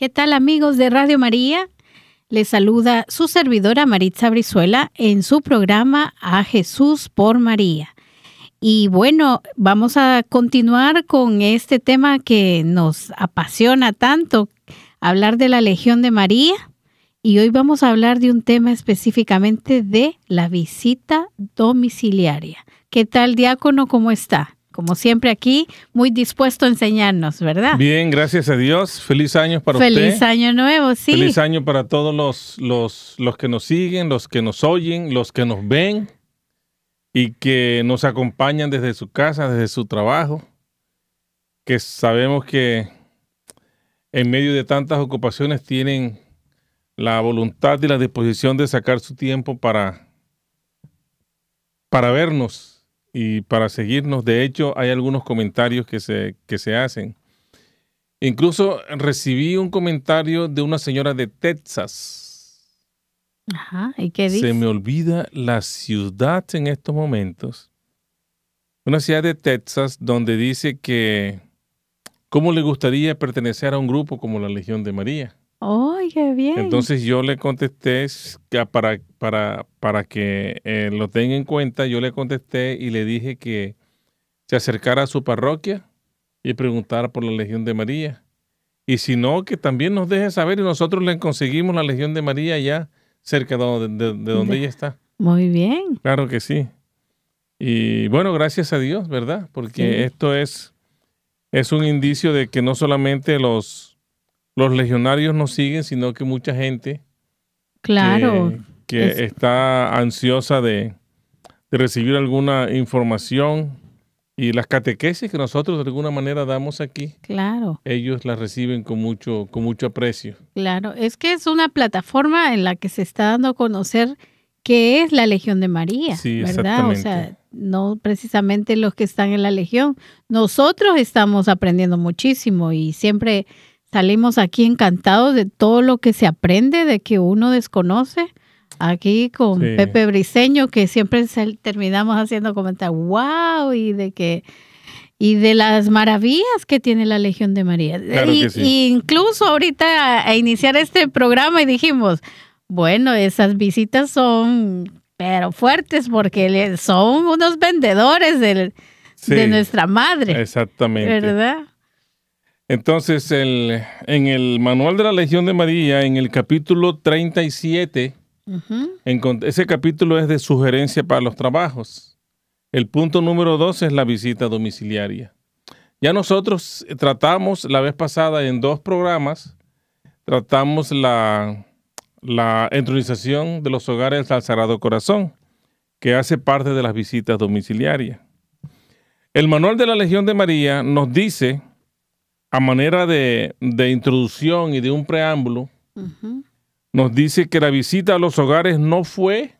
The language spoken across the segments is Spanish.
¿Qué tal amigos de Radio María? Les saluda su servidora Maritza Brizuela en su programa A Jesús por María. Y bueno, vamos a continuar con este tema que nos apasiona tanto, hablar de la Legión de María. Y hoy vamos a hablar de un tema específicamente de la visita domiciliaria. ¿Qué tal, diácono? ¿Cómo está? Como siempre aquí, muy dispuesto a enseñarnos, ¿verdad? Bien, gracias a Dios. Feliz año para usted. Feliz año nuevo, sí. Feliz año para todos los, los, los que nos siguen, los que nos oyen, los que nos ven y que nos acompañan desde su casa, desde su trabajo, que sabemos que en medio de tantas ocupaciones tienen la voluntad y la disposición de sacar su tiempo para, para vernos y para seguirnos. De hecho, hay algunos comentarios que se, que se hacen. Incluso recibí un comentario de una señora de Texas. Ajá, ¿y qué dice? Se me olvida la ciudad en estos momentos. Una ciudad de Texas donde dice que cómo le gustaría pertenecer a un grupo como la Legión de María. ¡Oh, qué bien! Entonces yo le contesté que para, para, para que eh, lo tenga en cuenta, yo le contesté y le dije que se acercara a su parroquia y preguntara por la Legión de María. Y si no, que también nos deje saber y nosotros le conseguimos la Legión de María ya cerca de, donde, ella está. Muy bien. Claro que sí. Y bueno, gracias a Dios, ¿verdad? Porque esto es, es un indicio de que no solamente los los legionarios no siguen, sino que mucha gente claro, que, está ansiosa de, recibir alguna información y las catequesis que nosotros de alguna manera damos aquí, claro. ellos las reciben con mucho, con mucho aprecio. Claro, es que es una plataforma en la que se está dando a conocer qué es la Legión de María, sí, ¿verdad? O sea, no precisamente los que están en la Legión. Nosotros estamos aprendiendo muchísimo y siempre Salimos aquí encantados de todo lo que se aprende, de que uno desconoce. Aquí con Pepe Briseño, que siempre terminamos haciendo comentarios, wow, y de que y de las maravillas que tiene la Legión de María. y, incluso ahorita a, iniciar este programa y dijimos, bueno, esas visitas son pero fuertes porque son unos vendedores de nuestra madre. Exactamente. ¿Verdad? Entonces, el, en el Manual de la Legión de María, en el capítulo 37, ese capítulo es de sugerencia para los trabajos. El punto número dos es la visita domiciliaria. Ya nosotros tratamos la vez pasada en dos programas, tratamos la, la entronización de los hogares al Sagrado Corazón, que hace parte de las visitas domiciliarias. El Manual de la Legión de María nos dice a manera de, introducción y de un preámbulo, nos dice que la visita a los hogares no fue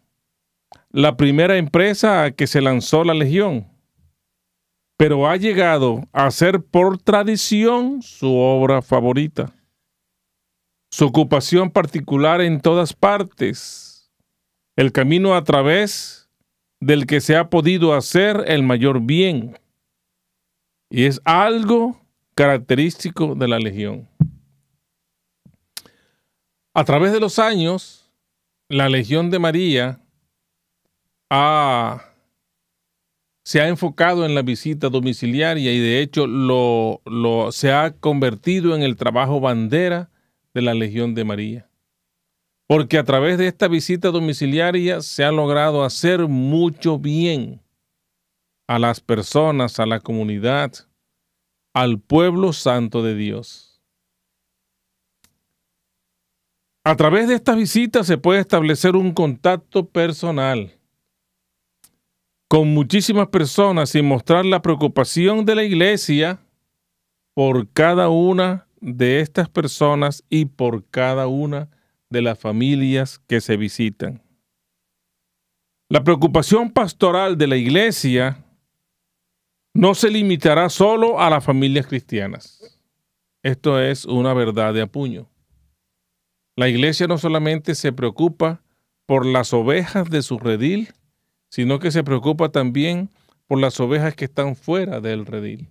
la primera empresa a que se lanzó la Legión, pero ha llegado a ser por tradición su obra favorita, su ocupación particular en todas partes, el camino a través del que se ha podido hacer el mayor bien. Y es algo característico de la Legión. A través de los años, la Legión de María se ha enfocado en la visita domiciliaria y de hecho lo, se ha convertido en el trabajo bandera de la Legión de María. Porque a través de esta visita domiciliaria se ha logrado hacer mucho bien a las personas, a la comunidad, al pueblo santo de Dios. A través de estas visitas se puede establecer un contacto personal con muchísimas personas y mostrar la preocupación de la iglesia por cada una de estas personas y por cada una de las familias que se visitan. La preocupación pastoral de la iglesia no se limitará solo a las familias cristianas. Esto es una verdad de apuño. La iglesia no solamente se preocupa por las ovejas de su redil, sino que se preocupa también por las ovejas que están fuera del redil.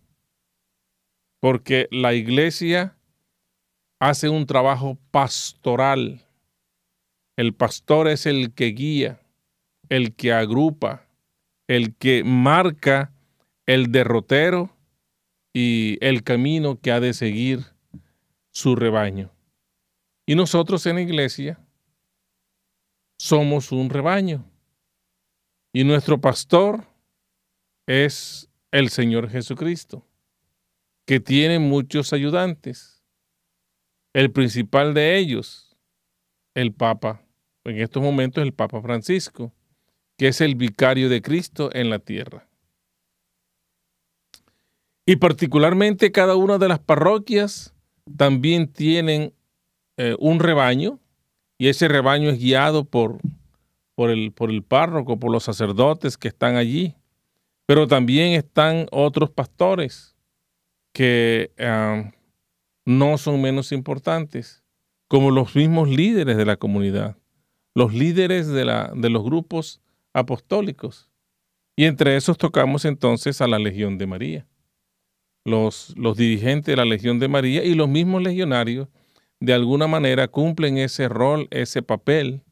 Porque la iglesia hace un trabajo pastoral. El pastor es el que guía, el que agrupa, el que marca el derrotero y el camino que ha de seguir su rebaño. Y nosotros en la iglesia somos un rebaño. Y nuestro pastor es el Señor Jesucristo, que tiene muchos ayudantes. El principal de ellos, el Papa, en estos momentos el Papa Francisco, que es el vicario de Cristo en la tierra. Y particularmente cada una de las parroquias también tienen eh, un rebaño y ese rebaño es guiado por, por, el, por el párroco, por los sacerdotes que están allí. Pero también están otros pastores que ah, no son menos importantes, como los mismos líderes de la comunidad, los líderes de, la, de los grupos apostólicos. Y entre esos tocamos entonces a la Legión de María, los, los dirigentes de la Legión de María y los mismos legionarios de alguna manera cumplen ese rol, ese papel,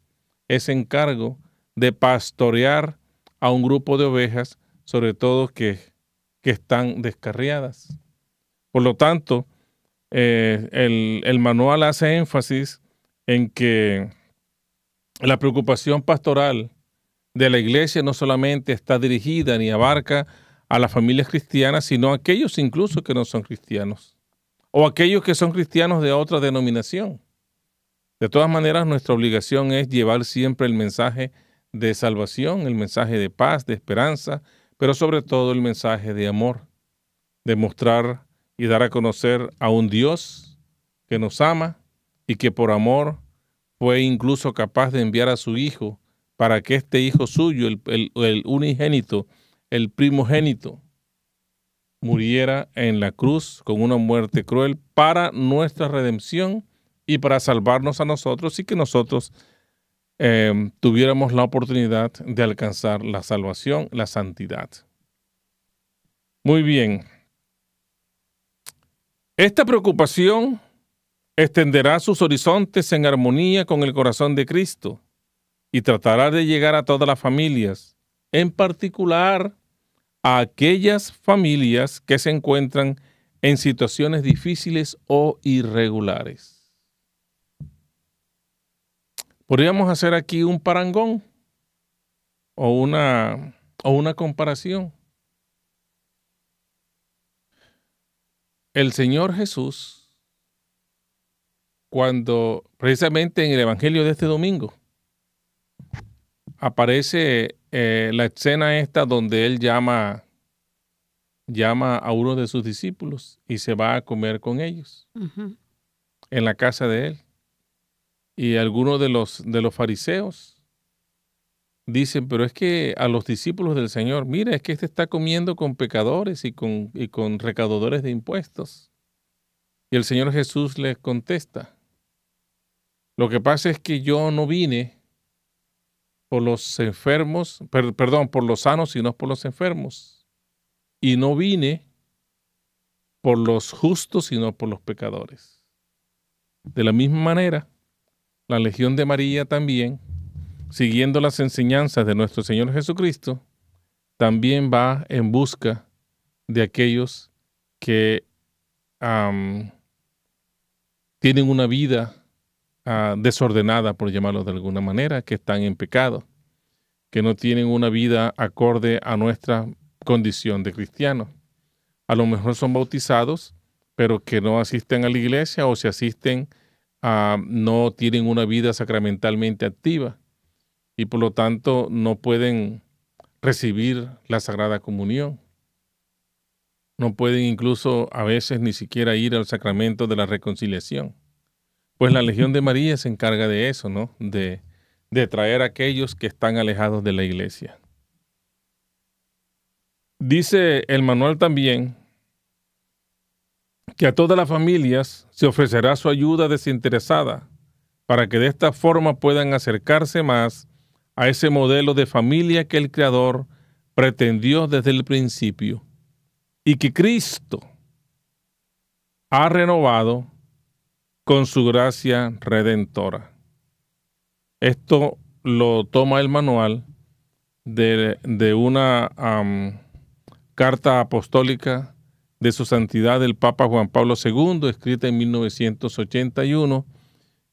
ese encargo de pastorear a un grupo de ovejas, sobre todo que, que están descarriadas. Por lo tanto, eh, el, el manual hace énfasis en que la preocupación pastoral de la iglesia no solamente está dirigida ni abarca a las familias cristianas, sino a aquellos incluso que no son cristianos o aquellos que son cristianos de otra denominación. De todas maneras, nuestra obligación es llevar siempre el mensaje de salvación, el mensaje de paz, de esperanza, pero sobre todo el mensaje de amor, de mostrar y dar a conocer a un Dios que nos ama y que por amor fue incluso capaz de enviar a su Hijo para que este Hijo suyo, el, el unigénito, el primogénito, muriera en la cruz con una muerte cruel para nuestra redención y para salvarnos a nosotros y que nosotros eh, tuviéramos la oportunidad de alcanzar la salvación, la santidad. Muy bien. Esta preocupación extenderá sus horizontes en armonía con el corazón de Cristo y tratará de llegar a todas las familias, en particular a aquellas familias que se encuentran en situaciones difíciles o irregulares. Podríamos hacer aquí un parangón o una, o una comparación. El Señor Jesús, cuando precisamente en el Evangelio de este domingo, aparece eh, la escena esta donde él llama, llama a uno de sus discípulos y se va a comer con ellos en la casa de él. Y algunos de los, de los fariseos dicen, pero es que a los discípulos del Señor, mira, es que este está comiendo con pecadores y con, y con recaudadores de impuestos. Y el Señor Jesús les contesta, lo que pasa es que yo no vine por los enfermos, perdón, por los sanos y no por los enfermos. Y no vine por los justos, sino por los pecadores. De la misma manera, la Legión de María también, siguiendo las enseñanzas de nuestro Señor Jesucristo, también va en busca de aquellos que tienen una vida Ah, desordenada, por llamarlo de alguna manera, que están en pecado, que no tienen una vida acorde a nuestra condición de cristiano. A lo mejor son bautizados, pero que no asisten a la iglesia o si asisten, uh, no tienen una vida sacramentalmente activa y por lo tanto no pueden recibir la Sagrada Comunión. No pueden incluso a veces ni siquiera ir al sacramento de la reconciliación. Pues la Legión de María se encarga de eso, ¿no? De, de traer a aquellos que están alejados de la iglesia. Dice el manual también que a todas las familias se ofrecerá su ayuda desinteresada para que de esta forma puedan acercarse más a ese modelo de familia que el Creador pretendió desde el principio y que Cristo ha renovado con su gracia redentora. Esto lo toma el manual de, una carta apostólica de su santidad el Papa Juan Pablo II, escrita en 1981,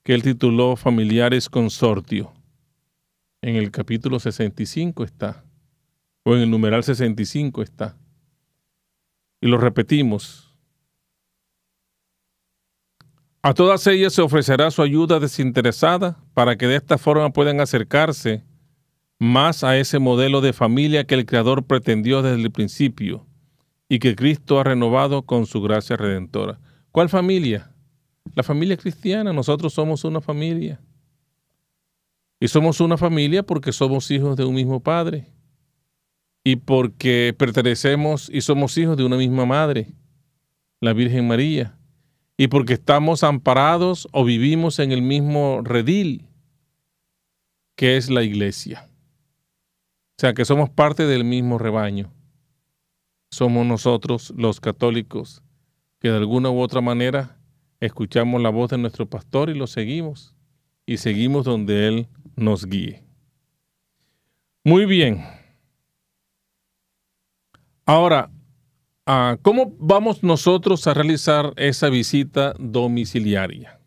que él tituló Familiares Consortio. En el capítulo 65 está, o en el numeral 65 está. Y lo repetimos. A todas ellas se ofrecerá su ayuda desinteresada para que de esta forma puedan acercarse más a ese modelo de familia que el Creador pretendió desde el principio y que Cristo ha renovado con su gracia redentora. ¿Cuál familia? La familia cristiana. Nosotros somos una familia. Y somos una familia porque somos hijos de un mismo Padre. Y porque pertenecemos y somos hijos de una misma Madre, la Virgen María. Y porque estamos amparados o vivimos en el mismo redil, que es la iglesia. O sea que somos parte del mismo rebaño. Somos nosotros los católicos que de alguna u otra manera escuchamos la voz de nuestro pastor y lo seguimos. Y seguimos donde Él nos guíe. Muy bien. Ahora, ah, ¿cómo vamos nosotros a realizar esa visita domiciliaria?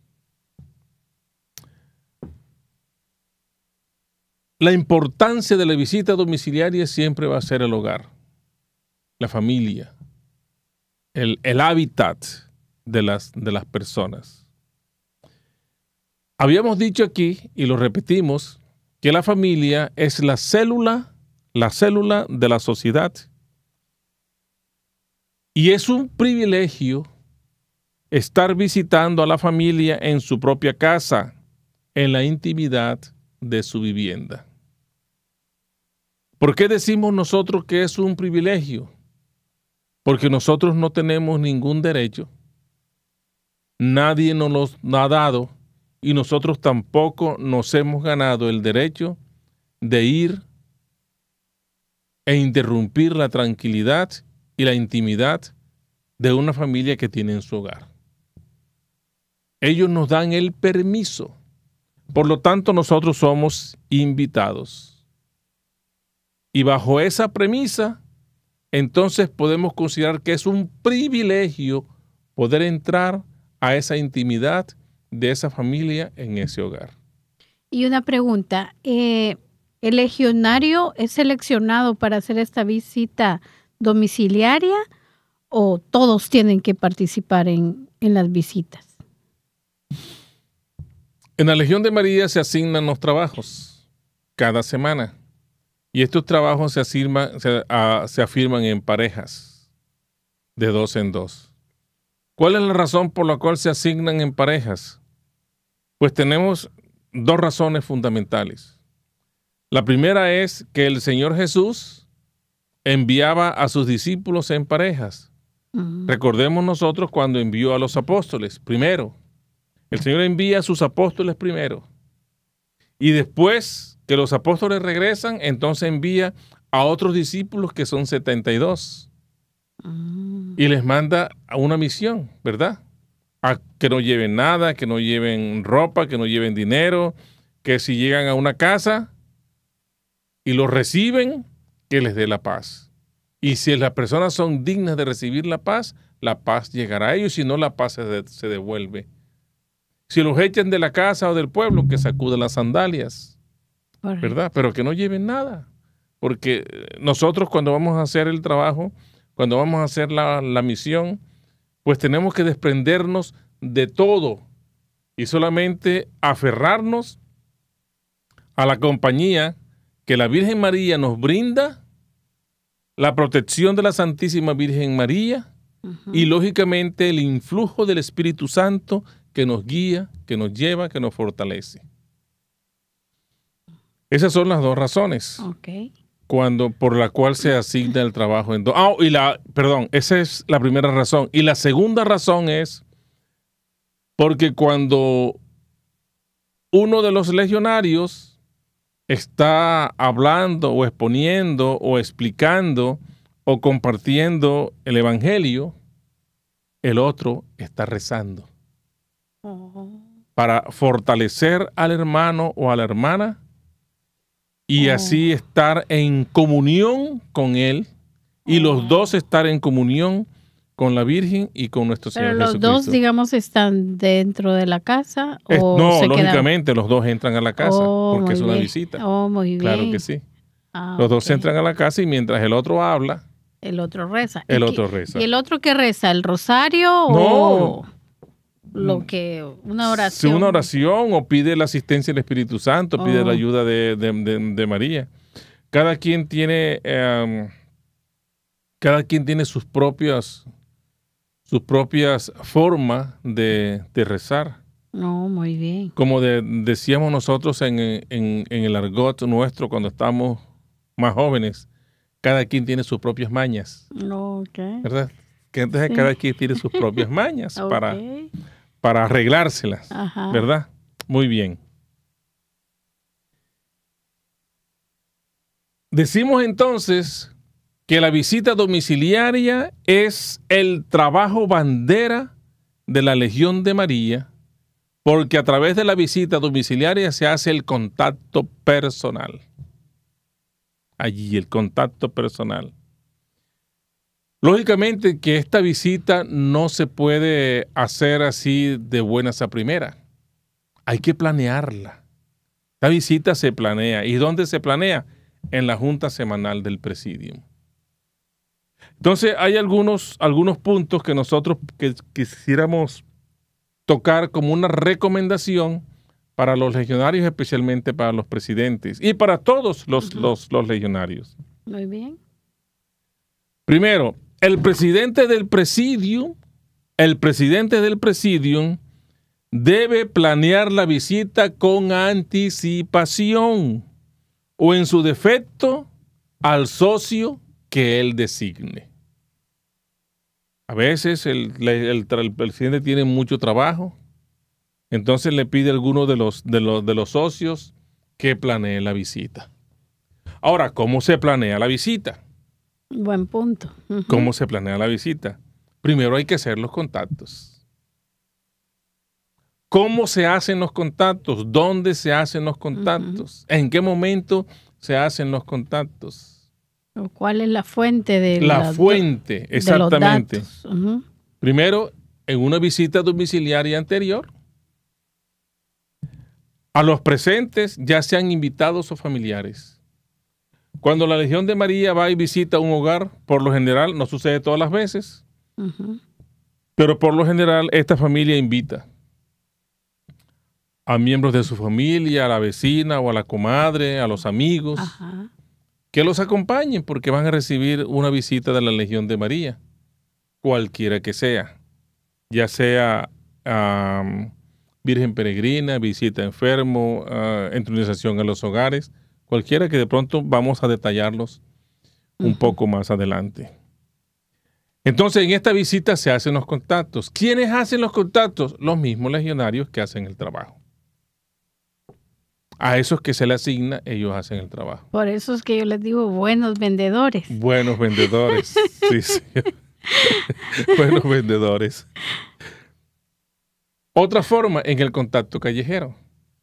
La importancia de la visita domiciliaria siempre va a ser el hogar, la familia, el, hábitat de las, de las personas. Habíamos dicho aquí, y lo repetimos, que la familia es la célula, la célula de la sociedad. Y es un privilegio estar visitando a la familia en su propia casa, en la intimidad de su vivienda. ¿Por qué decimos nosotros que es un privilegio? Porque nosotros no tenemos ningún derecho. Nadie nos lo ha dado y nosotros tampoco nos hemos ganado el derecho de ir e interrumpir la tranquilidad y la intimidad de una familia que tiene en su hogar. Ellos nos dan el permiso. Por lo tanto, nosotros somos invitados. Y bajo esa premisa, entonces podemos considerar que es un privilegio poder entrar a esa intimidad de esa familia en ese hogar. Y una pregunta, eh, ¿el legionario es seleccionado para hacer esta visita domiciliaria o todos tienen que participar en, en las visitas? En la Legión de María se asignan los trabajos cada semana. Y estos trabajos se, ah, se, afirman en parejas, de dos en dos. ¿Cuál es la razón por la cual se asignan en parejas? Pues tenemos dos razones fundamentales. La primera es que el Señor Jesús enviaba a sus discípulos en parejas. Recordemos nosotros cuando envió a los apóstoles primero. El Señor envía a sus apóstoles primero. Y después que los apóstoles regresan, entonces envía a otros discípulos que son 72 mm. y les manda a una misión, ¿verdad? A que no lleven nada, que no lleven ropa, que no lleven dinero, que si llegan a una casa y los reciben, que les dé la paz. Y si las personas son dignas de recibir la paz, la paz llegará a ellos, si no la paz se, devuelve. Si los echan de la casa o del pueblo, que sacuden las sandalias ¿verdad? Pero que no lleven nada, porque nosotros cuando vamos a hacer el trabajo, cuando vamos a hacer la, la misión, pues tenemos que desprendernos de todo y solamente aferrarnos a la compañía que la Virgen María nos brinda, la protección de la Santísima Virgen María y lógicamente el influjo del Espíritu Santo que nos guía, que nos lleva, que nos fortalece. Esas son las dos razones. Cuando, por la cual se asigna el trabajo en dos. Ah, y la, perdón, esa es la primera razón. Y la segunda razón es porque cuando uno de los legionarios está hablando o exponiendo o explicando o compartiendo el Evangelio, el otro está rezando. Oh. para fortalecer al hermano o a la hermana y Oh. así estar en comunión con él y Oh. los dos estar en comunión con la Virgen y con nuestro Pero Señor los Jesucristo. dos, digamos, están dentro de la casa Es- o no, se quedan- lógicamente los dos entran a la casa Oh, porque es una bien. visita. Oh, muy bien. Claro que sí. Ah, Los dos entran a la casa y mientras el otro habla, El otro reza. el ¿Y qué- otro reza. ¿Y el otro que reza? ¿El rosario No. o lo que una oración? una oración o pide la asistencia del Espíritu Santo, pide Oh. la ayuda de, de- de- de María. Cada quien tiene, em, cada quien tiene sus propias, sus propias formas de, de rezar. No, muy bien. Como de- decíamos nosotros en, en- en el argot nuestro cuando estamos más jóvenes, cada quien tiene sus propias mañas, No, ok. ¿verdad? Que entonces Sí. cada quien tiene sus propias mañas para, para arreglárselas. Ajá. ¿Verdad? Muy bien. Decimos entonces que la visita domiciliaria es el trabajo bandera de la Legión de María, porque a través de la visita domiciliaria se hace el contacto personal. Allí, el contacto personal. Lógicamente que esta visita no se puede hacer así de buenas a primera. Hay que planearla. La visita se planea. ¿Y dónde se planea? En la junta semanal del presidium. Entonces hay algunos, algunos puntos que nosotros que- quisiéramos tocar como una recomendación para los legionarios, especialmente para los presidentes y para todos los, los, los legionarios. Muy bien. Primero, el presidente del presidium, el presidente del presidium debe planear la visita con anticipación o en su defecto al socio que él designe. A veces el, presidente tiene mucho trabajo, entonces le pide a alguno de los, de los, de los socios que planee la visita. Ahora, ¿cómo se planea la visita? Buen punto. ¿Cómo se planea la visita? Primero hay que hacer los contactos. ¿Cómo se hacen los contactos? ¿Dónde se hacen los contactos? ¿En qué momento se hacen los contactos? ¿O ¿Cuál es la fuente de La las- fuente, los exactamente. Primero, en una visita domiciliaria anterior, a los presentes, ya sean invitados o familiares. Cuando la Legión de María va y visita un hogar, por lo general, no sucede todas las veces. Pero por lo general esta familia invita a miembros de su familia, a la vecina o a la comadre, a los amigos, Ajá. Que los acompañen porque van a recibir una visita de la Legión de María, cualquiera que sea, ya sea Virgen Peregrina, visita enfermo, ah, entronización en los hogares, cualquiera que de pronto vamos a detallarlos un poco más adelante. Entonces, en esta visita se hacen los contactos. ¿Quiénes hacen los contactos? Los mismos legionarios que hacen el trabajo. A esos que se le asigna, ellos hacen el trabajo. Por eso es que yo les digo buenos vendedores. Buenos vendedores. Sí, sí. Buenos vendedores. Otra forma en el contacto callejero.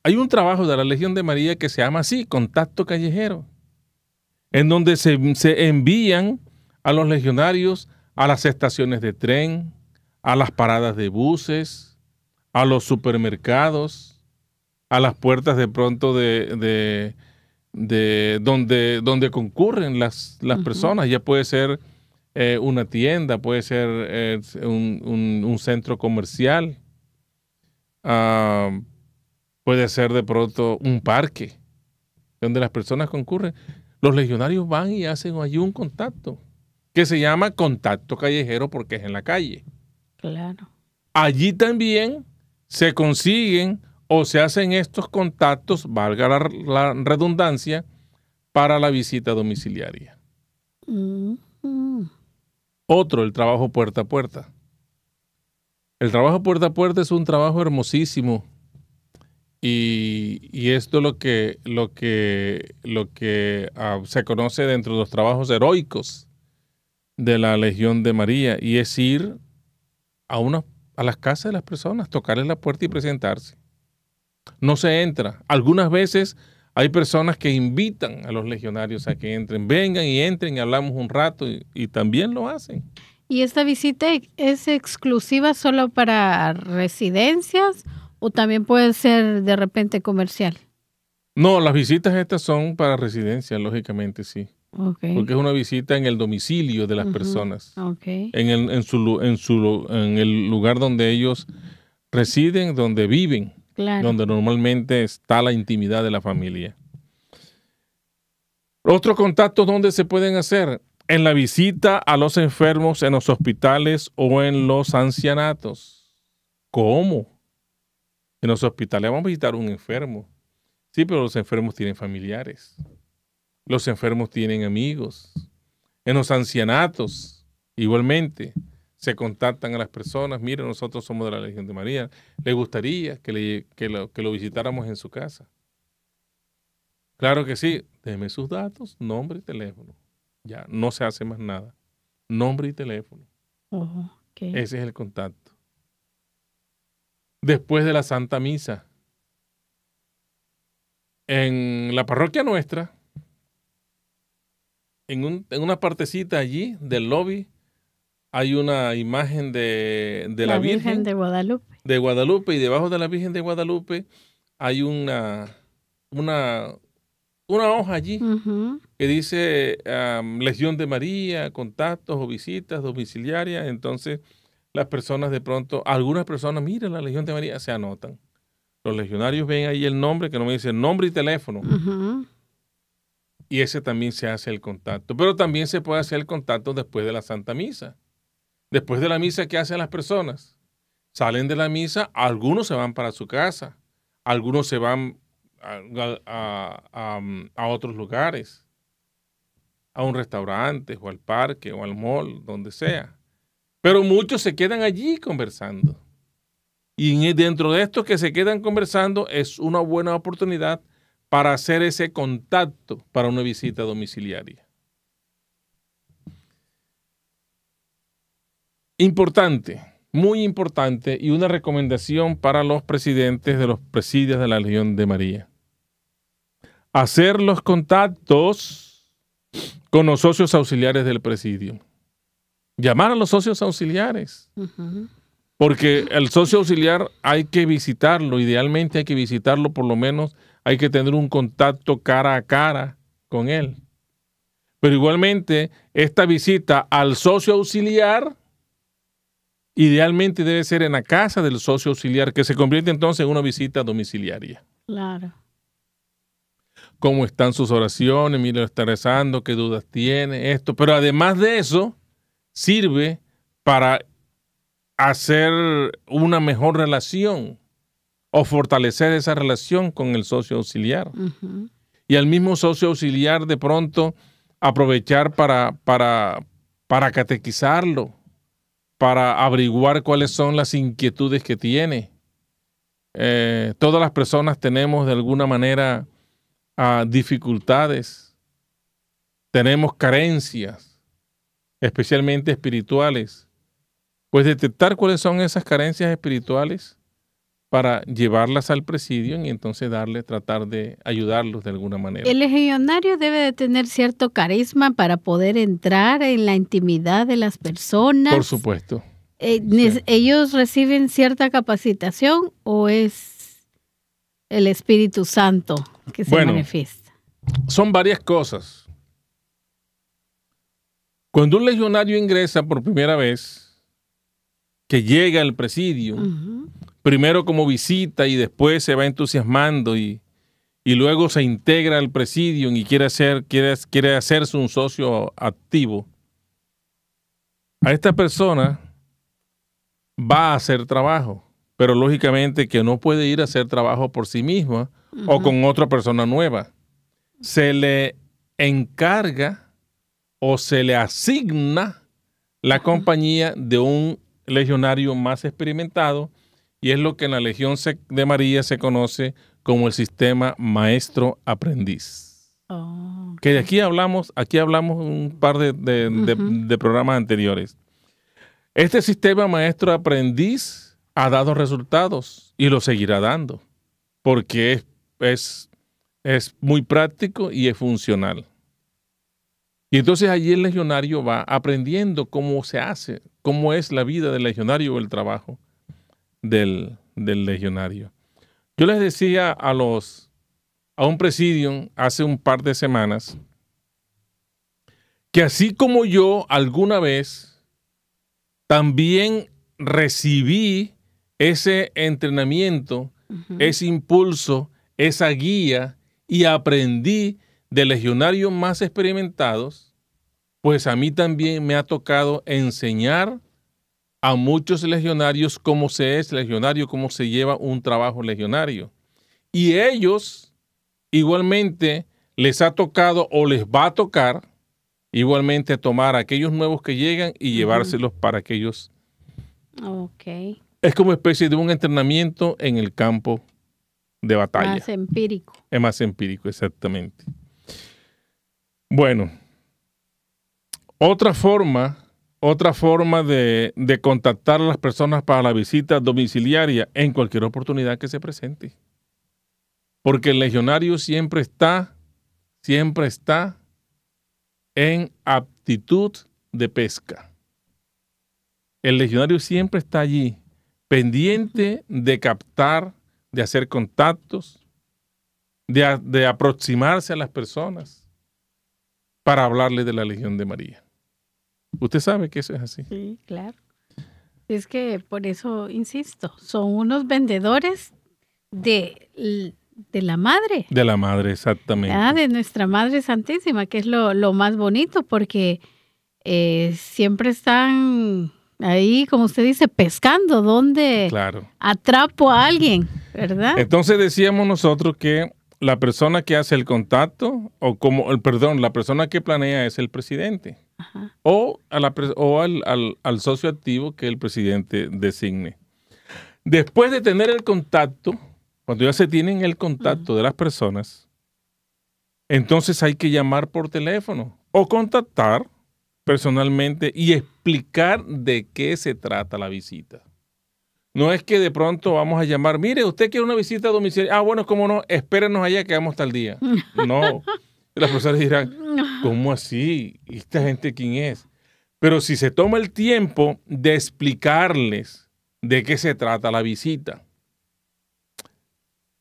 Hay un trabajo de la Legión de María que se llama así, contacto callejero, en donde se, se envían a los legionarios a las estaciones de tren, a las paradas de buses, a los supermercados, a las puertas de pronto de, de- de donde, donde concurren las, las personas. Ya puede ser eh, una tienda, puede ser eh, un, un- un centro comercial, ah, puede ser de pronto un parque donde las personas concurren. Los legionarios van y hacen allí un contacto que se llama contacto callejero porque es en la calle. Claro. Allí también se consiguen o se hacen estos contactos, valga la, la redundancia, para la visita domiciliaria. Mm, mm. Otro, el trabajo puerta a puerta. El trabajo puerta a puerta es un trabajo hermosísimo y, y esto es lo que, lo que, lo que ah, se conoce dentro de los trabajos heroicos de la Legión de María y es ir a una a las casas de las personas, tocarles la puerta y presentarse. No se entra. Algunas veces hay personas que invitan a los legionarios a que entren. Vengan y entren y hablamos un rato y, también lo hacen. ¿Y esta visita es exclusiva solo para residencias o también puede ser de repente comercial? No, las visitas estas son para residencias, lógicamente, sí. Porque es una visita en el domicilio de las personas. En, el, en, su, en, su, en el lugar donde ellos residen, donde viven donde normalmente está la intimidad de la familia. Otros contactos donde se pueden hacer en la visita a los enfermos en los hospitales o en los ancianatos. ¿Cómo? En los hospitales vamos a visitar a un enfermo. Sí, pero los enfermos tienen familiares. Los enfermos tienen amigos. En los ancianatos, igualmente se contactan a las personas, mire, nosotros somos de la Legión de María, le gustaría que, lo, visitáramos en su casa. Claro que sí, déme sus datos, nombre y teléfono. Ya, no se hace más nada. Nombre y teléfono. Ese es el contacto. Después de la Santa Misa, en la parroquia nuestra, en, en una partecita allí del lobby, hay una imagen de, la, Virgen, de Guadalupe. De Guadalupe y debajo de la Virgen de Guadalupe hay una, una, una hoja allí que dice Legión de María, contactos o visitas domiciliarias. Entonces las personas de pronto, algunas personas, miren la Legión de María, se anotan. Los legionarios ven ahí el nombre que no me dice nombre y teléfono. Y ese también se hace el contacto. Pero también se puede hacer el contacto después de la Santa Misa. Después de la misa, ¿qué hacen las personas? Salen de la misa, algunos se van para su casa, algunos se van a, otros lugares, a un restaurante o al parque o al mall, donde sea. Pero muchos se quedan allí conversando. Y dentro de estos que se quedan conversando es una buena oportunidad para hacer ese contacto para una visita domiciliaria. Importante, muy importante y una recomendación para los presidentes de los presidios de la Legión de María. Hacer los contactos con los socios auxiliares del presidio. Llamar a los socios auxiliares. Porque el socio auxiliar hay que visitarlo, idealmente hay que visitarlo por lo menos, hay que tener un contacto cara a cara con él. Pero igualmente, esta visita al socio auxiliar idealmente debe ser en la casa del socio auxiliar, que se convierte entonces en una visita domiciliaria. Claro. ¿Cómo están sus oraciones? Mire, está rezando, qué dudas tiene, esto. Pero además de eso, sirve para hacer una mejor relación o fortalecer esa relación con el socio auxiliar. Y al mismo socio auxiliar de pronto aprovechar para, para, para catequizarlo, para averiguar cuáles son las inquietudes que tiene. Eh, todas las personas tenemos de alguna manera ah, dificultades, tenemos carencias, especialmente espirituales. Pues detectar cuáles son esas carencias espirituales para llevarlas al presidio y entonces darle, tratar de ayudarlos de alguna manera. El legionario debe de tener cierto carisma para poder entrar en la intimidad de las personas. Por supuesto. Eh, ¿Ellos reciben cierta capacitación o es el Espíritu Santo que se manifiesta? Son varias cosas. Cuando un legionario ingresa por primera vez, que llega al presidio, primero como visita y después se va entusiasmando y, luego se integra al presidio y quiere, hacer, quiere, quiere hacerse un socio activo, a esta persona va a hacer trabajo, pero lógicamente que no puede ir a hacer trabajo por sí misma o con otra persona nueva. Se le encarga o se le asigna la compañía de un legionario más experimentado y es lo que en la Legión de María se conoce como el sistema maestro-aprendiz. Oh, que de aquí hablamos, aquí hablamos un par de, programas anteriores. Este sistema maestro aprendiz ha dado resultados y lo seguirá dando, porque es, es, es muy práctico y es funcional. Y entonces allí el legionario va aprendiendo cómo se hace, cómo es la vida del legionario o el trabajo del, del legionario. Yo les decía a los a un presidium hace un par de semanas que así como yo alguna vez también recibí ese entrenamiento, ese impulso, esa guía y aprendí de legionarios más experimentados, pues a mí también me ha tocado enseñar a muchos legionarios cómo se es legionario, cómo se lleva un trabajo legionario. Y ellos igualmente les ha tocado o les va a tocar igualmente tomar a aquellos nuevos que llegan y llevárselos para aquellos. Ok. Es como especie de un entrenamiento en el campo de batalla. Más empírico. Es más empírico, exactamente. Bueno, otra forma, otra forma de, de, contactar a las personas para la visita domiciliaria en cualquier oportunidad que se presente. Porque el legionario siempre está, siempre está en aptitud de pesca. El legionario siempre está allí, pendiente de captar, de hacer contactos, de, de aproximarse a las personas para hablarle de la Legión de María. Usted sabe que eso es así. Sí, claro. Es que por eso insisto, son unos vendedores de, de la madre. De la madre, exactamente. Ah, de nuestra Madre Santísima, que es lo, lo más bonito, porque eh, siempre están ahí, como usted dice, pescando, donde claro. atrapo a alguien, ¿verdad? Entonces decíamos nosotros que la persona que hace el contacto, o como, el perdón, la persona que planea es el presidente. Ajá. O, a la, o al, al, al, socio activo que el presidente designe. Después de tener el contacto, cuando ya se tienen el contacto de las personas, entonces hay que llamar por teléfono o contactar personalmente y explicar de qué se trata la visita. No es que de pronto vamos a llamar, mire, usted quiere una visita domiciliaria. Ah, bueno, cómo no, espérenos allá que vamos tal día. No. Las personas dirán, ¿cómo así? ¿Y esta gente quién es? Pero si se toma el tiempo de explicarles de qué se trata la visita,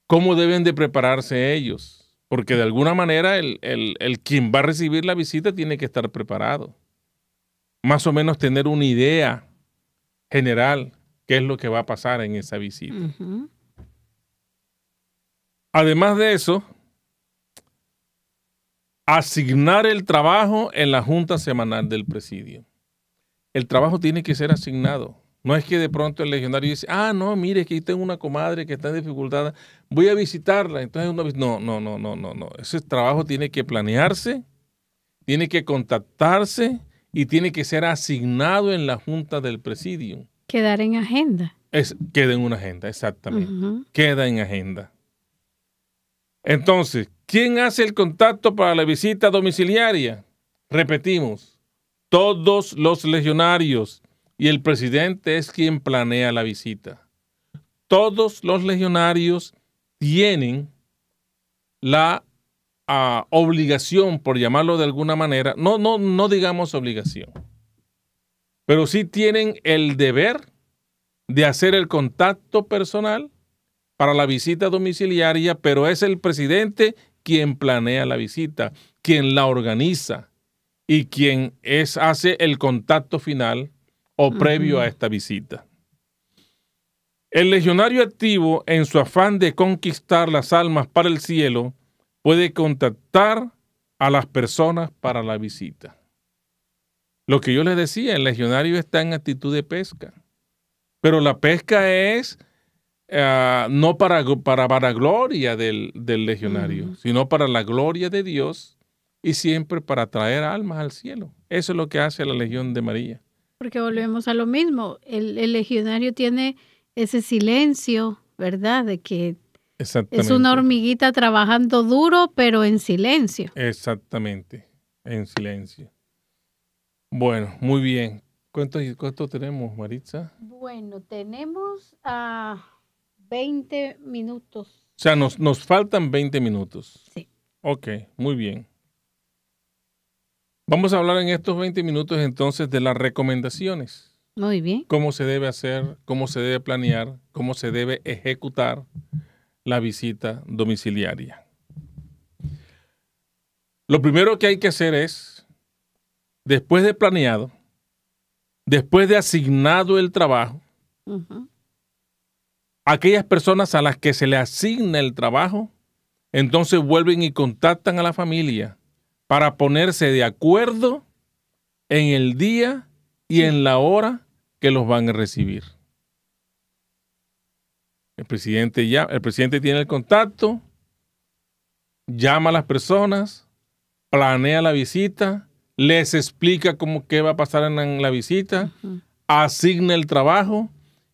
cómo deben de prepararse ellos, porque de alguna manera el, el, el quien va a recibir la visita tiene que estar preparado. Más o menos tener una idea general qué es lo que va a pasar en esa visita. Uh -huh. Además de eso, asignar el trabajo en la junta semanal del presidio. El trabajo tiene que ser asignado. No es que de pronto el legionario dice, ah, no, mire, aquí tengo una comadre que está en dificultad, voy a visitarla. Entonces, vez, no, no, no, no, no, no. Ese trabajo tiene que planearse, tiene que contactarse y tiene que ser asignado en la junta del presidio. Quedar en agenda. Es, queda en una agenda, exactamente. Uh -huh. Queda en agenda. Entonces, ¿quién hace el contacto para la visita domiciliaria? Repetimos, todos los legionarios y el presidente es quien planea la visita. Todos los legionarios tienen la uh, obligación, por llamarlo de alguna manera, no, no, no digamos obligación, pero sí tienen el deber de hacer el contacto personal para la visita domiciliaria, pero es el presidente quien planea la visita, quien la organiza y quien es, hace el contacto final o previo uh -huh. a esta visita. El legionario activo, en su afán de conquistar las almas para el cielo, puede contactar a las personas para la visita. Lo que yo les decía, el legionario está en actitud de pesca, pero la pesca es uh, no para, para, para gloria del, del legionario, uh -huh. sino para la gloria de Dios y siempre para traer almas al cielo. Eso es lo que hace la Legión de María. Porque volvemos a lo mismo, el, el legionario tiene ese silencio, ¿verdad? De que es una hormiguita trabajando duro, pero en silencio. Exactamente, en silencio. Bueno, muy bien. ¿Cuánto, cuánto tenemos, Maritza? Bueno, tenemos a 20 minutos. O sea, nos, nos faltan 20 minutos. Sí. Ok, muy bien. Vamos a hablar en estos 20 minutos entonces de las recomendaciones. Muy bien. Cómo se debe hacer, cómo se debe planear, cómo se debe ejecutar la visita domiciliaria. Lo primero que hay que hacer es, después de planeado, después de asignado el trabajo, aquellas personas a las que se le asigna el trabajo, entonces vuelven y contactan a la familia para ponerse de acuerdo en el día y en la hora que los van a recibir. El presidente ya, el presidente tiene el contacto, llama a las personas, planea la visita, les explica cómo qué va a pasar en la visita, asigna el trabajo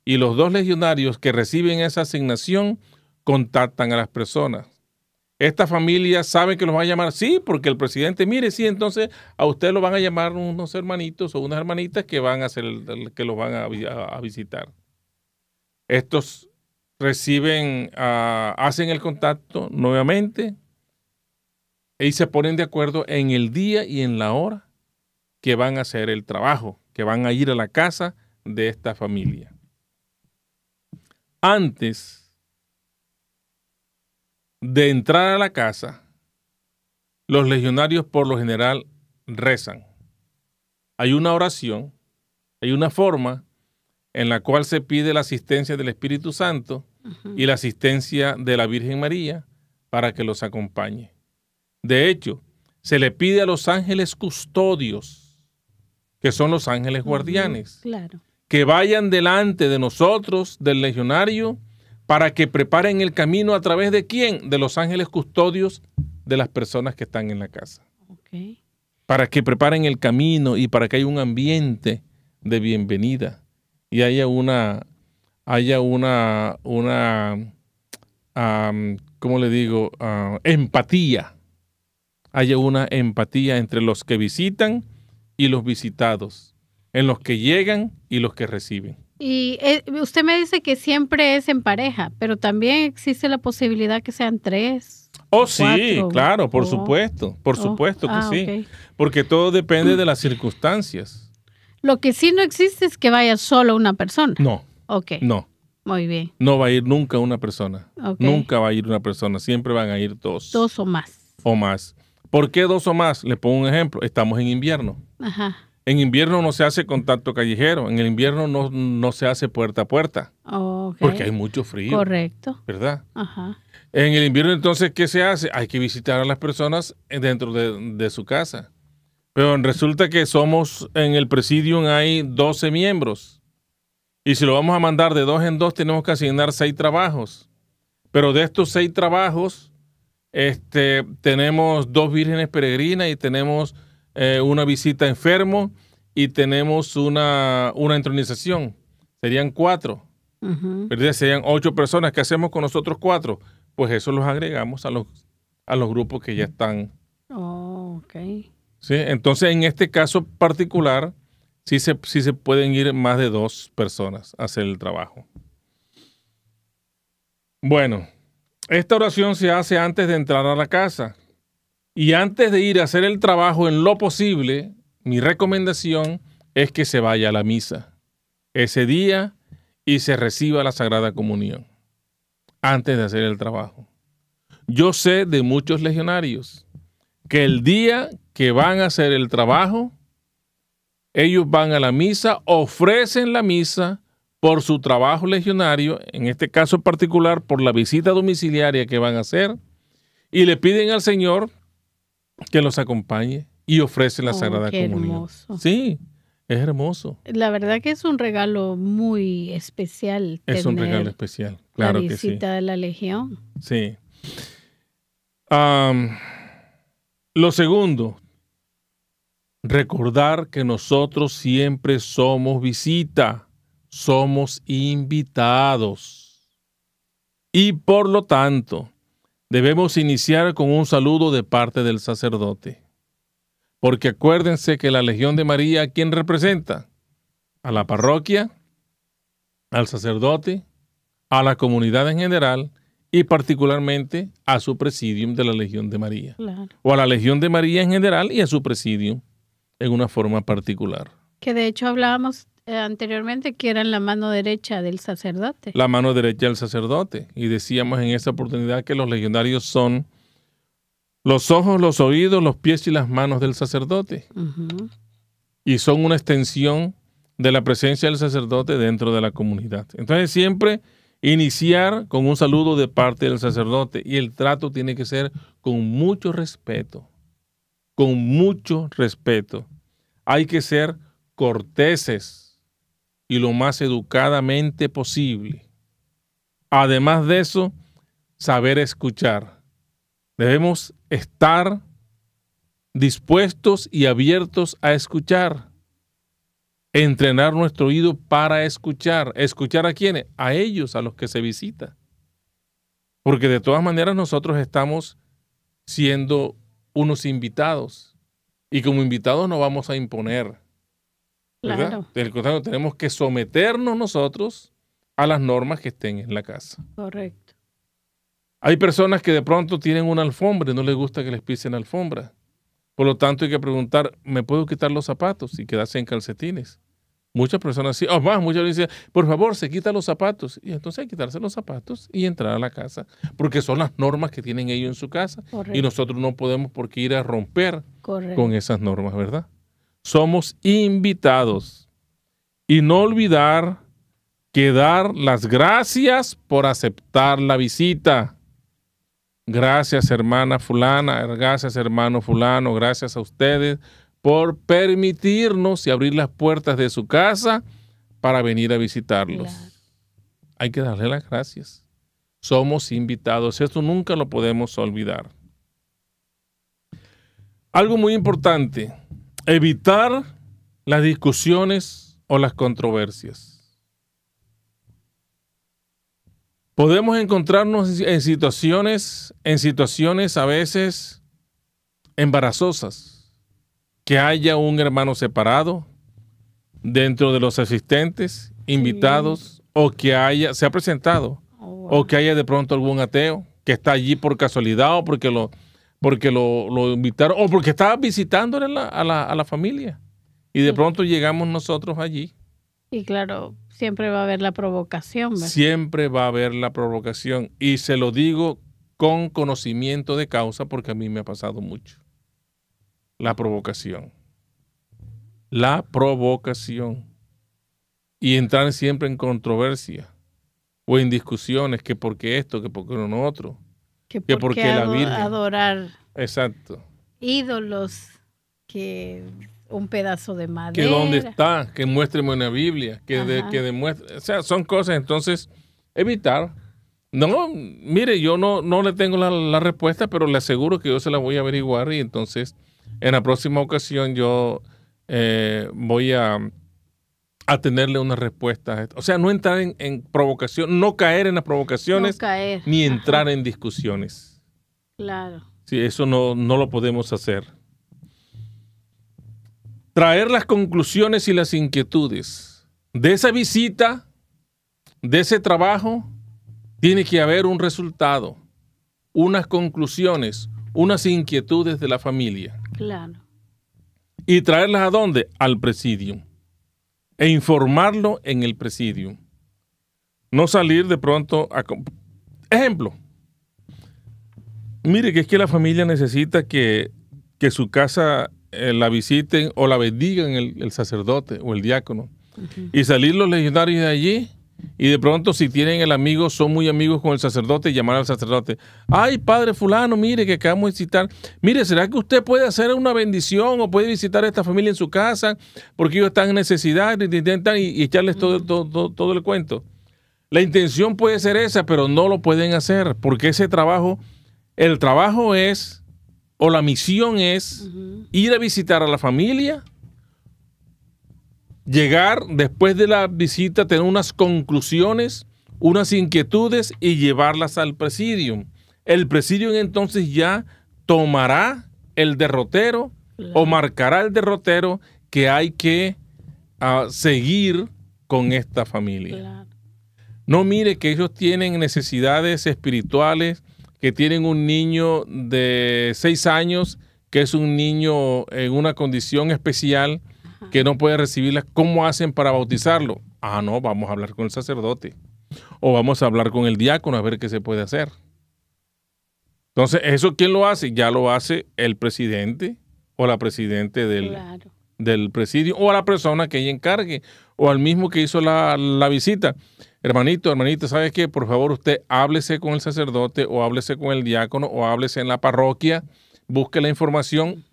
y los dos legionarios que reciben esa asignación contactan a las personas. Esta familia sabe que los va a llamar, sí, porque el presidente, mire, sí, entonces a usted lo van a llamar unos hermanitos o unas hermanitas que van a que los van a, visitar. Estos reciben, hacen el contacto nuevamente y se ponen de acuerdo en el día y en la hora que van a hacer el trabajo, que van a ir a la casa de esta familia. Antes de entrar a la casa, los legionarios por lo general rezan. Hay una oración, hay una forma en la cual se pide la asistencia del Espíritu Santo y la asistencia de la Virgen María para que los acompañe. De hecho, se le pide a los ángeles custodios, que son los ángeles guardianes, que vayan delante de nosotros, del legionario, para que preparen el camino a través de quién? De los ángeles custodios de las personas que están en la casa. Para que preparen el camino y para que haya un ambiente de bienvenida y haya una, haya una, una, ¿cómo le digo? Ah, empatía. Haya una empatía entre los que visitan y los visitados, en los que llegan y los que reciben. Y eh, usted me dice que siempre es en pareja, pero también existe la posibilidad que sean tres. Oh, sí, claro, por supuesto, por oh, supuesto que ah, sí. Porque todo depende de las circunstancias. Lo que sí no existe es que vaya solo una persona. No. Ok. No. Muy bien. No va a ir nunca una persona. Nunca va a ir una persona. Siempre van a ir dos. Dos o más. O más. ¿Por qué dos o más? Le pongo un ejemplo. Estamos en invierno. Ajá. En invierno no se hace contacto callejero, en el invierno no, se hace puerta a puerta. Porque hay mucho frío. Correcto. ¿Verdad? Ajá. En el invierno entonces, ¿qué se hace? Hay que visitar a las personas dentro de, su casa. Pero resulta que somos, en el presidium hay 12 miembros. Y si lo vamos a mandar de dos en dos, tenemos que asignar seis trabajos. Pero de estos seis trabajos, este, tenemos dos vírgenes peregrinas y tenemos eh, una visita enfermo y tenemos una, una entronización. Serían cuatro. Serían ocho personas. ¿Qué hacemos con nosotros cuatro? Pues eso los agregamos a los, a los grupos que ya están. Oh, ¿Sí? Entonces, en este caso particular, sí se, sí se pueden ir más de dos personas a hacer el trabajo. Bueno, esta oración se hace antes de entrar a la casa. Y antes de ir a hacer el trabajo en lo posible, mi recomendación es que se vaya a la misa ese día y se reciba la Sagrada Comunión antes de hacer el trabajo. Yo sé de muchos legionarios que el día que van a hacer el trabajo, ellos van a la misa, ofrecen la misa por su trabajo legionario, en este caso particular por la visita domiciliaria que van a hacer, y le piden al Señor que los acompañe y ofrece la oh, Sagrada Comunión. Hermoso. Sí, es hermoso. La verdad que es un regalo muy especial. Es un regalo especial, claro la visita de la Legión. Sí. lo segundo, recordar que nosotros siempre somos visita, somos invitados. Y por lo tanto, debemos iniciar con un saludo de parte del sacerdote. Porque acuérdense que la Legión de María, ¿quién representa? a la parroquia, al sacerdote, a la comunidad en general y particularmente a su presidium de la Legión de María. O a la Legión de María en general y a su presidium en una forma particular. Que de hecho hablábamos anteriormente que eran la mano derecha del sacerdote. La mano derecha del sacerdote. Y decíamos en esa oportunidad que los legionarios son los ojos, los oídos, los pies y las manos del sacerdote. Y son una extensión de la presencia del sacerdote dentro de la comunidad. Entonces siempre iniciar con un saludo de parte del sacerdote y el trato tiene que ser con mucho respeto, con mucho respeto. Hay que ser corteses y lo más educadamente posible. Además de eso, saber escuchar. Debemos estar dispuestos y abiertos a escuchar entrenar nuestro oído para escuchar. ¿Escuchar a quiénes? A ellos, a los que se visita. Porque de todas maneras nosotros estamos siendo unos invitados. Y como invitados no vamos a imponer. Claro. contrario, tenemos que someternos nosotros a las normas que estén en la casa. Correcto. Hay personas que de pronto tienen una alfombra y no les gusta que les pisen alfombra. Por lo tanto, hay que preguntar, ¿me puedo quitar los zapatos y quedarse en calcetines? Muchas personas sí, o más, muchas dicen, por favor, se quita los zapatos. Y entonces hay que quitarse los zapatos y entrar a la casa, porque son las normas que tienen ellos en su casa. Y nosotros no podemos por qué ir a romper con esas normas, ¿verdad? Somos invitados. Y no olvidar que dar las gracias por aceptar la visita. Gracias, hermana fulana, gracias, hermano fulano, gracias a ustedes por permitirnos y abrir las puertas de su casa para venir a visitarlos. Hay que darle las gracias. Somos invitados. Esto nunca lo podemos olvidar. Algo muy importante, evitar las discusiones o las controversias. Podemos encontrarnos en situaciones, en situaciones a veces embarazosas, que haya un hermano separado dentro de los asistentes, invitados, o que haya, se ha presentado, oh, o que haya de pronto algún ateo que está allí por casualidad o porque lo, porque lo, invitaron, o porque estaba visitándole a la, a la familia. Y de pronto llegamos nosotros allí. Y claro, Siempre va a haber la provocación. Siempre va a haber la provocación. Y se lo digo con conocimiento de causa porque a mí me ha pasado mucho. La provocación. La provocación. Y entrar siempre en controversia o en discusiones que porque esto, que porque no otro. Que, porque la Virgen. Adorar. Exacto. Ídolos que un pedazo de madera. Que dónde está, que muéstreme una Biblia, que, que demuestre, o sea, son cosas, entonces, evitar. No, mire, yo no, no le tengo la, respuesta, pero le aseguro que yo se la voy a averiguar y entonces en la próxima ocasión yo eh, voy a, a tenerle una respuesta. O sea, no entrar en, provocación, no caer en las provocaciones, ni entrar en discusiones. Claro. Sí, eso no, no lo podemos hacer traer las conclusiones y las inquietudes de esa visita, de ese trabajo, tiene que haber un resultado, unas conclusiones, unas inquietudes de la familia. Claro. ¿Y traerlas a dónde? Al presidium. E informarlo en el presidium. No salir de pronto a... Ejemplo. Mire que es que la familia necesita que, que su casa eh, la visiten o la bendigan el, sacerdote o el diácono. Y salir los legionarios de allí y de pronto si tienen el amigo, son muy amigos con el sacerdote y llamar al sacerdote. Ay, padre fulano, mire que acabamos de visitar. Mire, ¿será que usted puede hacer una bendición o puede visitar a esta familia en su casa porque ellos están en necesidad y intentan y, echarles todo, todo, todo el cuento? La intención puede ser esa, pero no lo pueden hacer porque ese trabajo, el trabajo es o la misión es ir a visitar a la familia, llegar después de la visita, tener unas conclusiones, unas inquietudes y llevarlas al presidium. El presidium entonces ya tomará el derrotero o marcará el derrotero que hay que a seguir con esta familia. No mire que ellos tienen necesidades espirituales, que tienen un niño de seis años, que es un niño en una condición especial, que no puede recibirla. ¿Cómo hacen para bautizarlo? Ah, no, vamos a hablar con el sacerdote. O vamos a hablar con el diácono a ver qué se puede hacer. Entonces, ¿eso quién lo hace? Ya lo hace el presidente o la presidente del, del presidio o a la persona que ella encargue o al mismo que hizo la, la visita hermanito, hermanito, ¿sabes qué? Por favor, usted háblese con el sacerdote o háblese con el diácono o háblese en la parroquia, busque la información,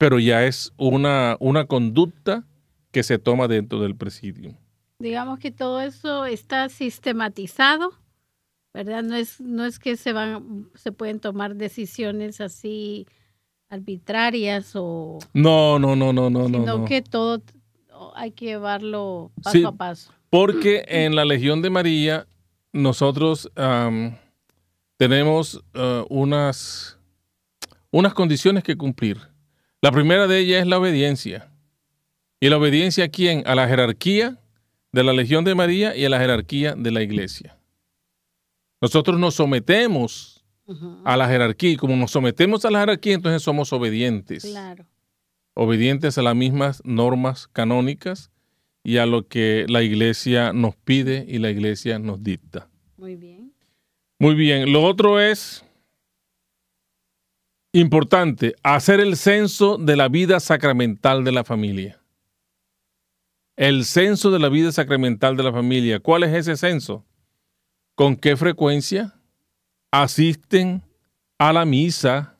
pero ya es una, una conducta que se toma dentro del presidio. Digamos que todo eso está sistematizado, ¿verdad? No es, no es que se van, se pueden tomar decisiones así arbitrarias o no, no, no, no, no, sino no, que todo hay que llevarlo paso a paso. Porque en la Legión de María nosotros tenemos uh, unas, unas condiciones que cumplir. La primera de ellas es la obediencia. ¿Y la obediencia a quién? A la jerarquía de la Legión de María y a la jerarquía de la iglesia. Nosotros nos sometemos a la jerarquía y como nos sometemos a la jerarquía, entonces somos obedientes. Claro. Obedientes a las mismas normas canónicas y a lo que la iglesia nos pide y la iglesia nos dicta. Muy bien. Muy bien. Lo otro es importante, hacer el censo de la vida sacramental de la familia. El censo de la vida sacramental de la familia. ¿Cuál es ese censo? ¿Con qué frecuencia asisten a la misa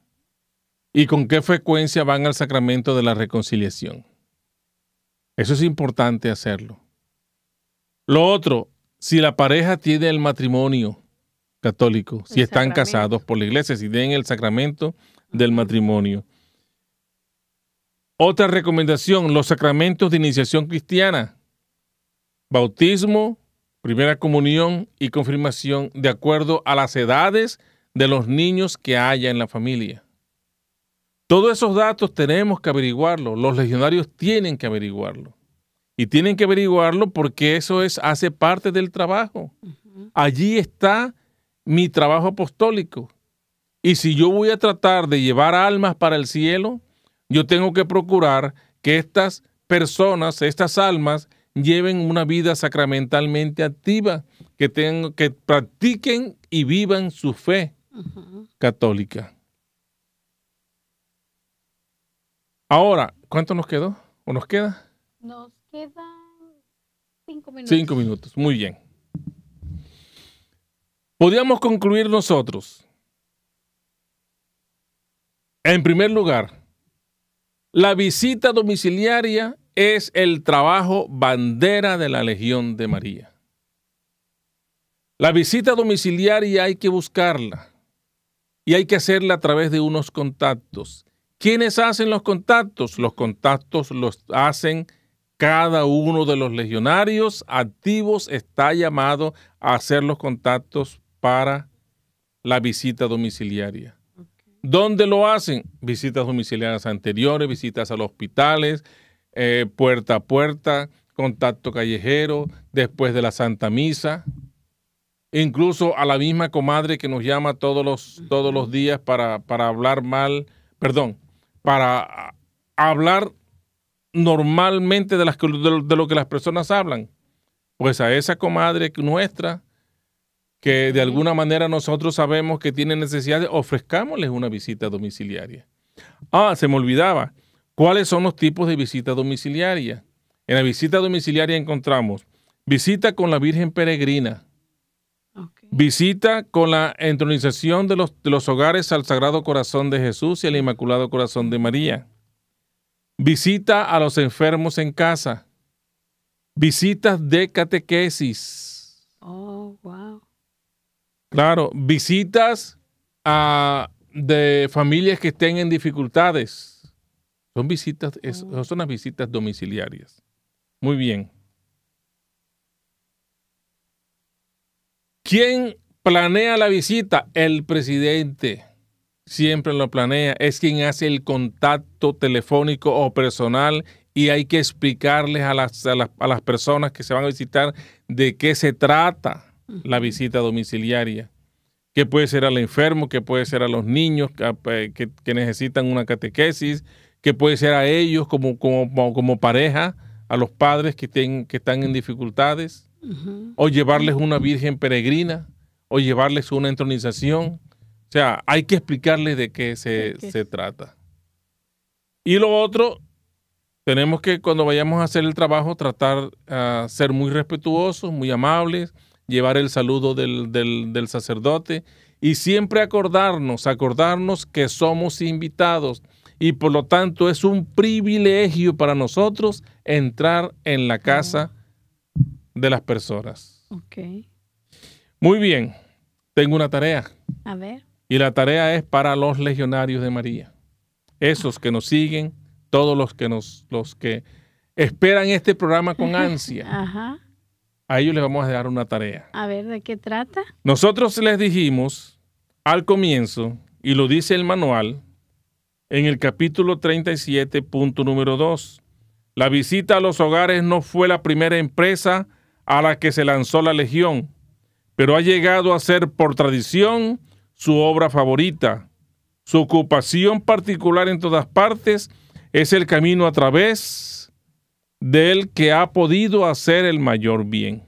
y con qué frecuencia van al sacramento de la reconciliación? Eso es importante hacerlo. Lo otro, si la pareja tiene el matrimonio católico, si están casados por la iglesia, si tienen el sacramento del matrimonio. Otra recomendación, los sacramentos de iniciación cristiana. Bautismo, primera comunión y confirmación de acuerdo a las edades de los niños que haya en la familia. Todos esos datos tenemos que averiguarlo, los legionarios tienen que averiguarlo. Y tienen que averiguarlo porque eso es, hace parte del trabajo. Allí está mi trabajo apostólico. Y si yo voy a tratar de llevar almas para el cielo, yo tengo que procurar que estas personas, estas almas, lleven una vida sacramentalmente activa, que, tengan, que practiquen y vivan su fe católica. Ahora, ¿cuánto nos quedó? ¿O nos queda? Nos quedan cinco minutos. Cinco minutos, muy bien. Podríamos concluir nosotros. En primer lugar, la visita domiciliaria es el trabajo bandera de la Legión de María. La visita domiciliaria hay que buscarla y hay que hacerla a través de unos contactos. ¿Quiénes hacen los contactos? Los contactos los hacen cada uno de los legionarios activos está llamado a hacer los contactos para la visita domiciliaria. ¿Dónde lo hacen? Visitas domiciliarias anteriores, visitas a los hospitales, eh, puerta a puerta, contacto callejero, después de la Santa Misa, incluso a la misma comadre que nos llama todos los, todos los días para, para hablar mal, perdón, para hablar normalmente de, las, de lo que las personas hablan. Pues a esa comadre nuestra, que de alguna manera nosotros sabemos que tiene necesidades, ofrezcámosles una visita domiciliaria. Ah, se me olvidaba. ¿Cuáles son los tipos de visita domiciliaria? En la visita domiciliaria encontramos visita con la Virgen Peregrina, visita con la entronización de los, de los hogares al Sagrado Corazón de Jesús y al Inmaculado Corazón de María Visita a los enfermos en casa. Visitas de catequesis. Oh, wow. Claro, visitas a, de familias que estén en dificultades. Son visitas, oh. son las visitas domiciliarias. Muy bien. ¿Quién planea la visita? El presidente siempre lo planea, es quien hace el contacto telefónico o personal y hay que explicarles a las, a las, personas que se van a visitar de qué se trata la visita domiciliaria. Que puede ser al enfermo, que puede ser a los niños que, que, necesitan una catequesis, que puede ser a ellos como, como, como pareja, a los padres que, que están en dificultades, o llevarles una virgen peregrina, o llevarles una entronización. O sea, hay que explicarles de qué se, se trata. Y lo otro, tenemos que cuando vayamos a hacer el trabajo tratar a ser muy respetuosos, muy amables, llevar el saludo del, del, sacerdote y siempre acordarnos, acordarnos que somos invitados y por lo tanto es un privilegio para nosotros entrar en la casa de las personas. Ok. Muy bien, tengo una tarea. A ver. Y la tarea es para los legionarios de María. Esos que nos siguen, todos los que nos, los que esperan este programa con ansia. Ajá. A ellos les vamos a dar una tarea. A ver, ¿de qué trata? Nosotros les dijimos al comienzo, y lo dice el manual, en el capítulo 37, punto número 2. La visita a los hogares no fue la primera empresa a la que se lanzó la Legión, pero ha llegado a ser por tradición su obra favorita. Su ocupación particular en todas partes es el camino a través del que ha podido hacer el mayor bien.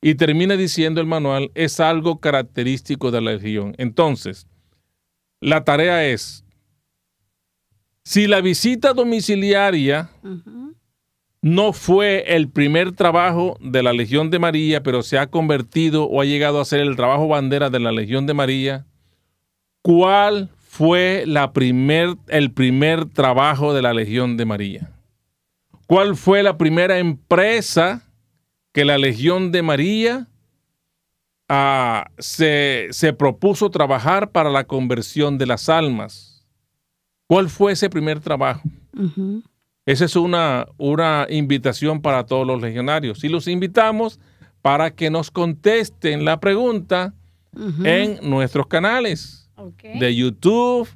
Y termina diciendo el manual, es algo característico de la legión. Entonces, la tarea es, si la visita domiciliaria no fue el primer trabajo de la Legión de María, pero se ha convertido o ha llegado a ser el trabajo bandera de la Legión de María, ¿cuál fue la primer, el primer trabajo de la Legión de María? ¿Cuál fue la primera empresa que la Legión de María ah, se, propuso trabajar para la conversión de las almas? ¿Cuál fue ese primer trabajo? Esa es una, una invitación para todos los legionarios. Y los invitamos para que nos contesten la pregunta en nuestros canales de YouTube,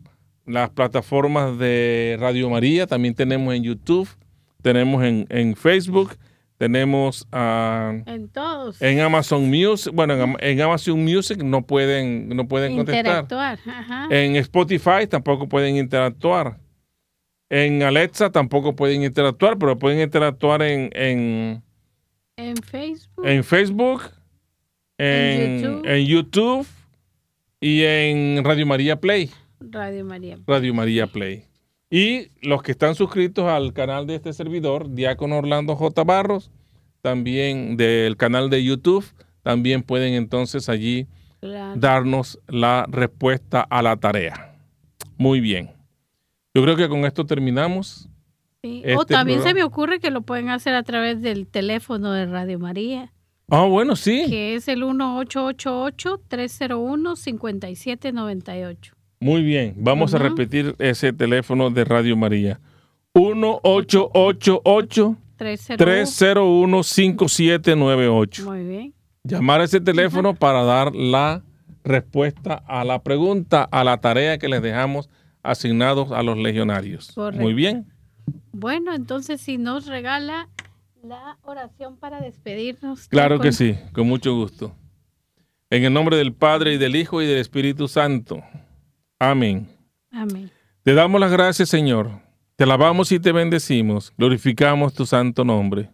las plataformas de Radio María, también tenemos en YouTube, tenemos en, Facebook, tenemos uh, en todos. En Amazon Music, bueno, en, Amazon Music no pueden, no pueden contestar. En Spotify tampoco pueden interactuar. En Alexa tampoco pueden interactuar, pero pueden interactuar en, en, Facebook. En Facebook, en YouTube y en Radio María Play. Radio María. Radio María Play. Y los que están suscritos al canal de este servidor, Diácono Orlando J. Barros, también del canal de YouTube, también pueden entonces allí darnos la respuesta a la tarea. Muy bien. Yo creo que con esto terminamos. Sí. o este también se me ocurre que lo pueden hacer a través del teléfono de Radio María. Ah, bueno, sí. Que es el 1888-301-5798. Muy bien, vamos a repetir ese teléfono de Radio María. 1888-301-5798. Muy bien. Llamar a ese teléfono para dar la respuesta a la pregunta, a la tarea que les dejamos asignados a los legionarios. Muy bien. Bueno, entonces si nos regala la oración para despedirnos. Claro que sí, con mucho gusto. En el nombre del Padre y del Hijo y del Espíritu Santo. Amén. Amén. Te damos las gracias, Señor. Te alabamos y te bendecimos. Glorificamos tu santo nombre.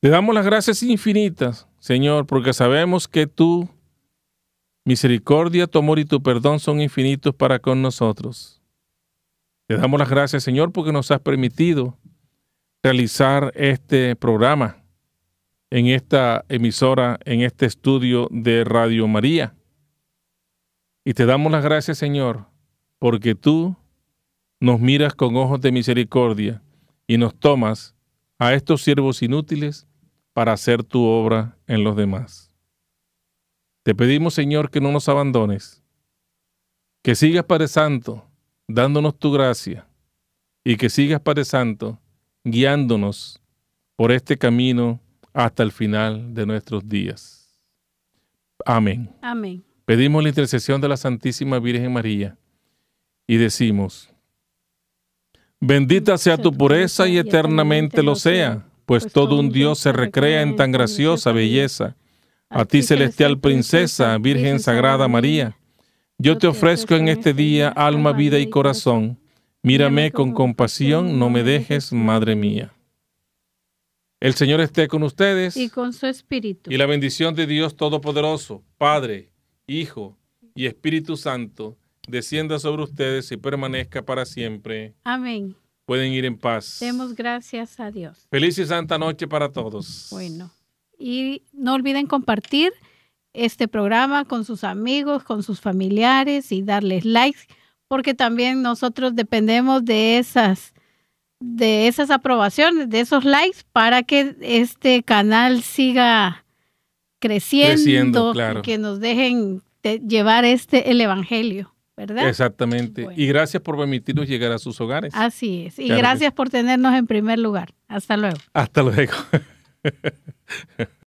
Te damos las gracias infinitas, Señor, porque sabemos que tu misericordia, tu amor y tu perdón son infinitos para con nosotros. Te damos las gracias, Señor, porque nos has permitido realizar este programa en esta emisora, en este estudio de Radio María. Y te damos las gracias, Señor, porque tú nos miras con ojos de misericordia y nos tomas a estos siervos inútiles para hacer tu obra en los demás. Te pedimos, Señor, que no nos abandones, que sigas, Padre Santo, dándonos tu gracia, y que sigas, Padre Santo, guiándonos por este camino hasta el final de nuestros días. Amén. Amén. Pedimos la intercesión de la Santísima Virgen María y decimos, Bendita sea tu pureza y eternamente lo sea, pues, todo un Dios se recrea en tan graciosa belleza. A ti, celestial princesa, Virgen Sagrada María, yo te ofrezco en este día alma, vida y corazón. Mírame con compasión, no me dejes, Madre mía. El Señor esté con ustedes. Y con su espíritu. Y la bendición de Dios Todopoderoso, Padre, Hijo y Espíritu Santo, descienda sobre ustedes y permanezca para siempre. Amén. Pueden ir en paz. Demos gracias a Dios. Feliz y santa noche para todos. Bueno, y no olviden compartir este programa con sus amigos, con sus familiares y darles likes, porque también nosotros dependemos de esas de esas aprobaciones, de esos likes para que este canal siga creciendo, que nos dejen llevar este el evangelio. ¿verdad? Exactamente. Y gracias por permitirnos llegar a sus hogares. Así es. Y gracias por tenernos en primer lugar. Hasta luego. Hasta luego.